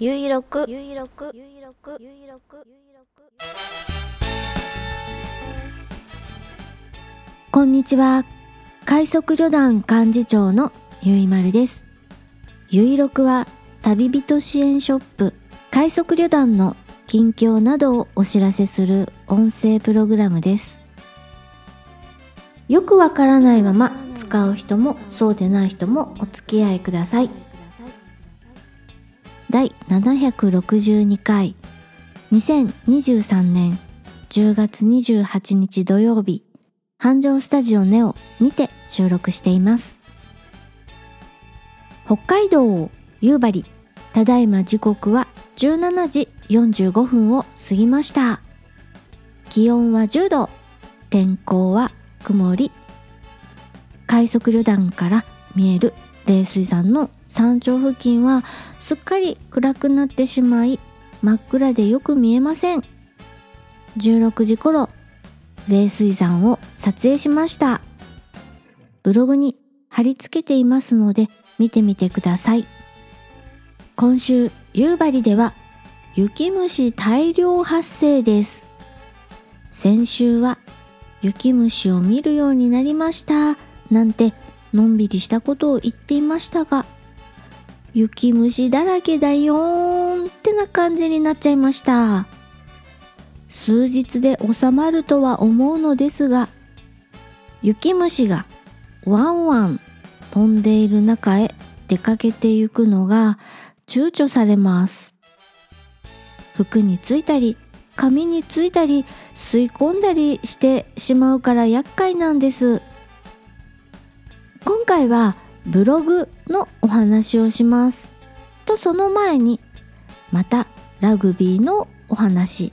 ゆいろくゆいろくゆいろくゆいろくこんにちは。快速旅団幹事長のゆいまるです。ゆいろくは旅人支援ショップ。快速旅団の近況などをお知らせする音声プログラムです。よくわからないまま使う人もそうでない人もお付き合いください。762回。2023年10月28日土曜日。繁盛スタジオネオにて収録しています。北海道夕張。ただいま時刻は17時45分を過ぎました。気温は10度。天候は曇り。快速旅団から見える冷水山の山頂付近はすっかり暗くなってしまい真っ暗でよく見えません。16時頃冷水山を撮影しました。ブログに貼り付けていますので見てみてください。今週夕張では雪虫大量発生です。先週は雪虫を見るようになりました。なんてのんびりしたことを言っていましたが雪虫だらけだよーんってな感じになっちゃいました。数日で収まるとは思うのですが雪虫がワンワン飛んでいる中へ出かけてゆくのが躊躇されます。服についたり髪についたり吸い込んだりしてしまうから厄介なんです。回はブログのお話をします。とその前にまたラグビーのお話。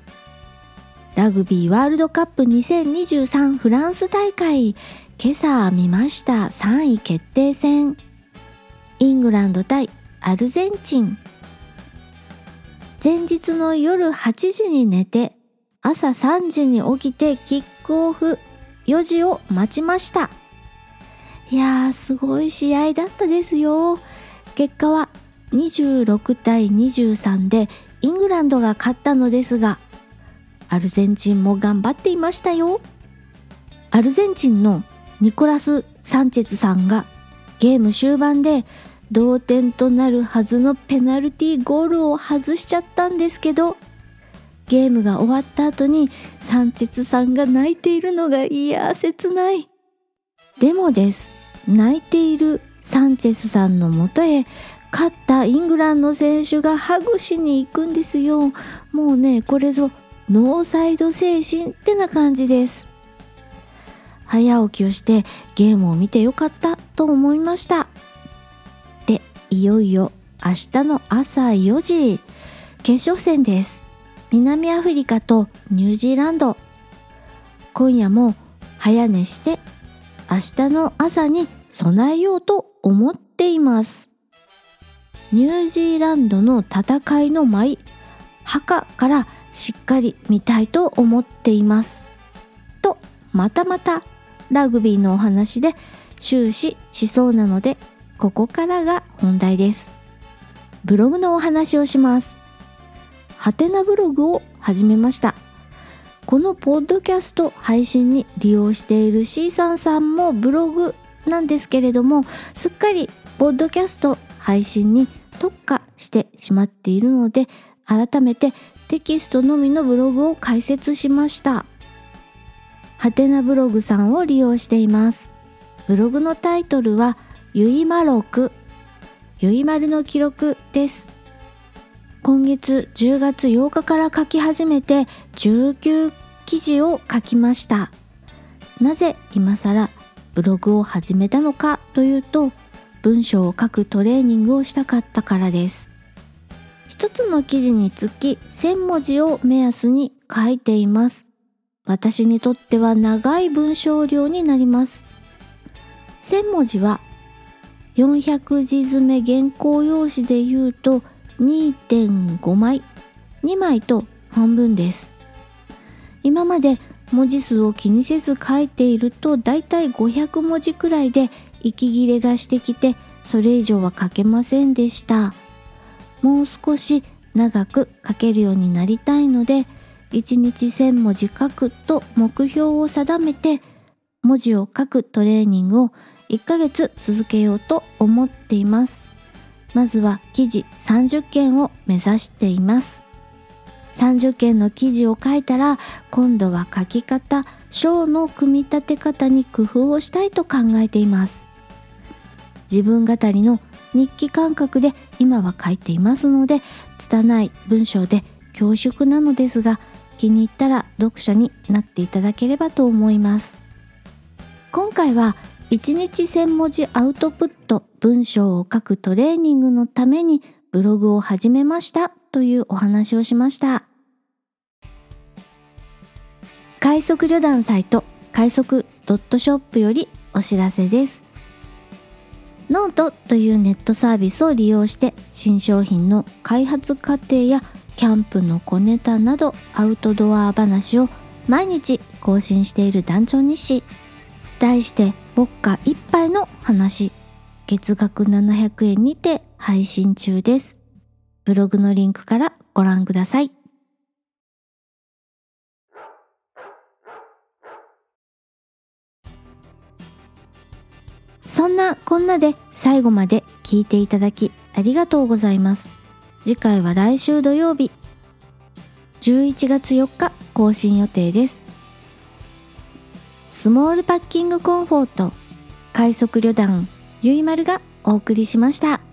ラグビーワールドカップ2023フランス大会今朝見ました。3位決定戦。イングランド対アルゼンチン。前日の夜8時に寝て朝3時に起きてキックオフ。4時を待ちました。いやーすごい試合だったですよ。結果は26対23でイングランドが勝ったのですがアルゼンチンも頑張っていましたよ。アルゼンチンのニコラス・サンチェスさんがゲーム終盤で同点となるはずのペナルティーゴールを外しちゃったんですけどゲームが終わった後にサンチェスさんが泣いているのがいや切ない。でもです。泣いているサンチェスさんのもとへ勝ったイングランド選手がハグしに行くんですよ。もうねこれぞノーサイド精神ってな感じです。早起きをしてゲームを見てよかったと思いました。でいよいよ明日の朝4時。決勝戦です。南アフリカとニュージーランド。今夜も早寝して明日の朝に備えようと思っています。ニュージーランドの戦いの舞墓からしっかり見たいと思っています。とまたまたラグビーのお話で終始しそうなのでここからが本題です。ブログのお話をします。ハテナブログを始めました。このポッドキャスト配信に利用している C さんさんもブログなんですけれどもすっかりポッドキャスト配信に特化してしまっているので改めてテキストのみのブログを開設しました。ハテナブログさんを利用しています。ブログのタイトルはゆいまろくゆいまるの記録です。今月10月8日から書き始めて19記事を書きました。なぜ今更ブログを始めたのかというと文章を書くトレーニングをしたかったからです。一つの記事につき1000文字を目安に書いています。私にとっては長い文章量になります。1000文字は400字詰め原稿用紙で言うと2.5枚。2枚と半分です。今まで文字数を気にせず書いているとだいたい500文字くらいで息切れがしてきてそれ以上は書けませんでした。もう少し長く書けるようになりたいので1日1000文字書くと目標を定めて文字を書くトレーニングを1ヶ月続けようと思っています。まずは記事30件を目指しています。30件の記事を書いたら今度は書き方章の組み立て方に工夫をしたいと考えています。自分語りの日記感覚で今は書いていますので拙い文章で恐縮なのですが気に入ったら読者になっていただければと思います。今回は1日1000文字アウトプット文章を書くトレーニングのためにブログを始めましたというお話をしました。快速旅団サイト快速ドットショップよりお知らせです。ノートというネットサービスを利用して新商品の開発過程やキャンプの小ネタなどアウトドア話を毎日更新している団長日誌。題して「ウォッカ一杯の話」月額700円にて配信中です。ブログのリンクからご覧ください。そんなこんなで最後まで聞いていただきありがとうございます。次回は来週土曜日。11月4日更新予定です。スモールパッキングコンフォート快速旅団ゆいまるがお送りしました。